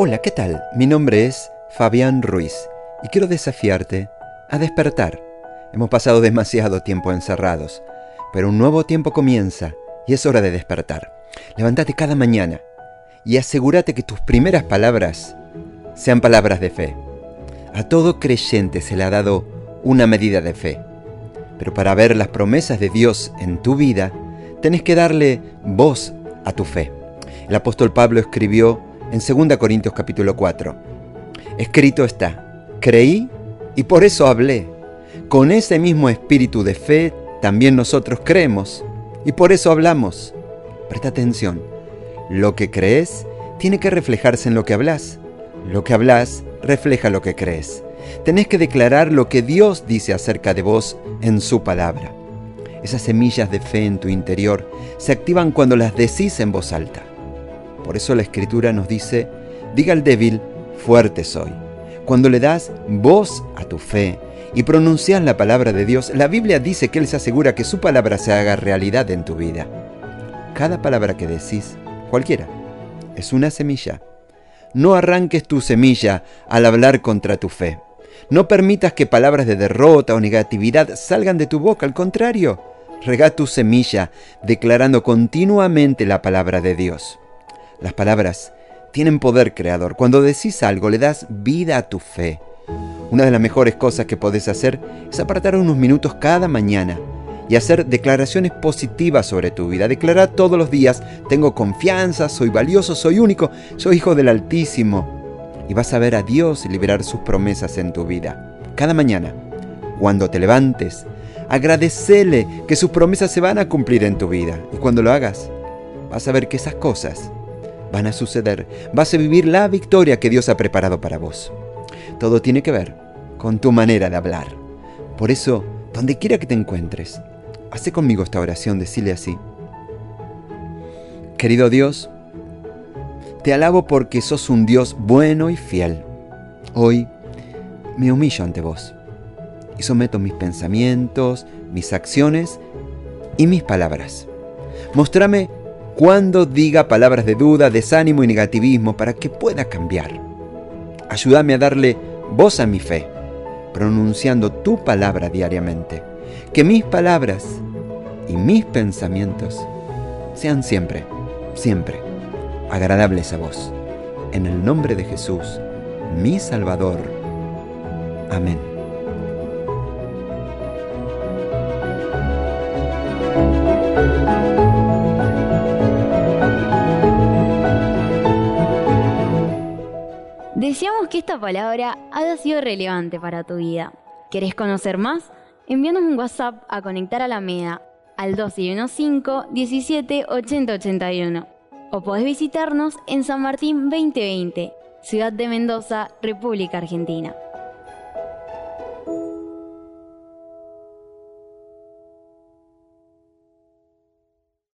Hola, ¿qué tal? Mi nombre es Fabián Ruiz y quiero desafiarte a despertar. Hemos pasado demasiado tiempo encerrados, pero un nuevo tiempo comienza y es hora de despertar. Levántate cada mañana y asegúrate que tus primeras palabras sean palabras de fe. A todo creyente se le ha dado una medida de fe, pero para ver las promesas de Dios en tu vida, tenés que darle voz a tu fe. El apóstol Pablo escribió en 2 Corintios capítulo 4, escrito está, creí y por eso hablé. Con ese mismo espíritu de fe también nosotros creemos y por eso hablamos. Presta atención, lo que crees tiene que reflejarse en lo que hablas. Lo que hablas refleja lo que crees. Tenés que declarar lo que Dios dice acerca de vos en su palabra. Esas semillas de fe en tu interior se activan cuando las decís en voz alta. Por eso la escritura nos dice, diga al débil, fuerte soy. Cuando le das voz a tu fe y pronuncias la palabra de Dios, la Biblia dice que Él se asegura que su palabra se haga realidad en tu vida. Cada palabra que decís, cualquiera, es una semilla. No arranques tu semilla al hablar contra tu fe. No permitas que palabras de derrota o negatividad salgan de tu boca, al contrario, rega tu semilla declarando continuamente la palabra de Dios. Las palabras tienen poder creador. Cuando decís algo, le das vida a tu fe. Una de las mejores cosas que podés hacer es apartar unos minutos cada mañana y hacer declaraciones positivas sobre tu vida. Declarar todos los días, tengo confianza, soy valioso, soy único, soy hijo del Altísimo. Y vas a ver a Dios liberar sus promesas en tu vida. Cada mañana, cuando te levantes, agradecele que sus promesas se van a cumplir en tu vida. Y cuando lo hagas, vas a ver que esas cosas van a suceder. Vas a vivir la victoria que Dios ha preparado para vos. Todo tiene que ver con tu manera de hablar. Por eso, donde quiera que te encuentres, hace conmigo esta oración, decile así. Querido Dios, te alabo porque sos un Dios bueno y fiel. Hoy me humillo ante vos y someto mis pensamientos, mis acciones y mis palabras. Mostrame cuando diga palabras de duda, desánimo y negativismo para que pueda cambiar. Ayúdame a darle voz a mi fe, pronunciando tu palabra diariamente. Que mis palabras y mis pensamientos sean siempre, siempre agradables a vos. En el nombre de Jesús, mi Salvador. Amén. Deseamos que esta palabra haya sido relevante para tu vida. ¿Querés conocer más? Envíanos un WhatsApp a Conectar a la MEDA al 215 17 80 81 o podés visitarnos en San Martín 2020, Ciudad de Mendoza, República Argentina.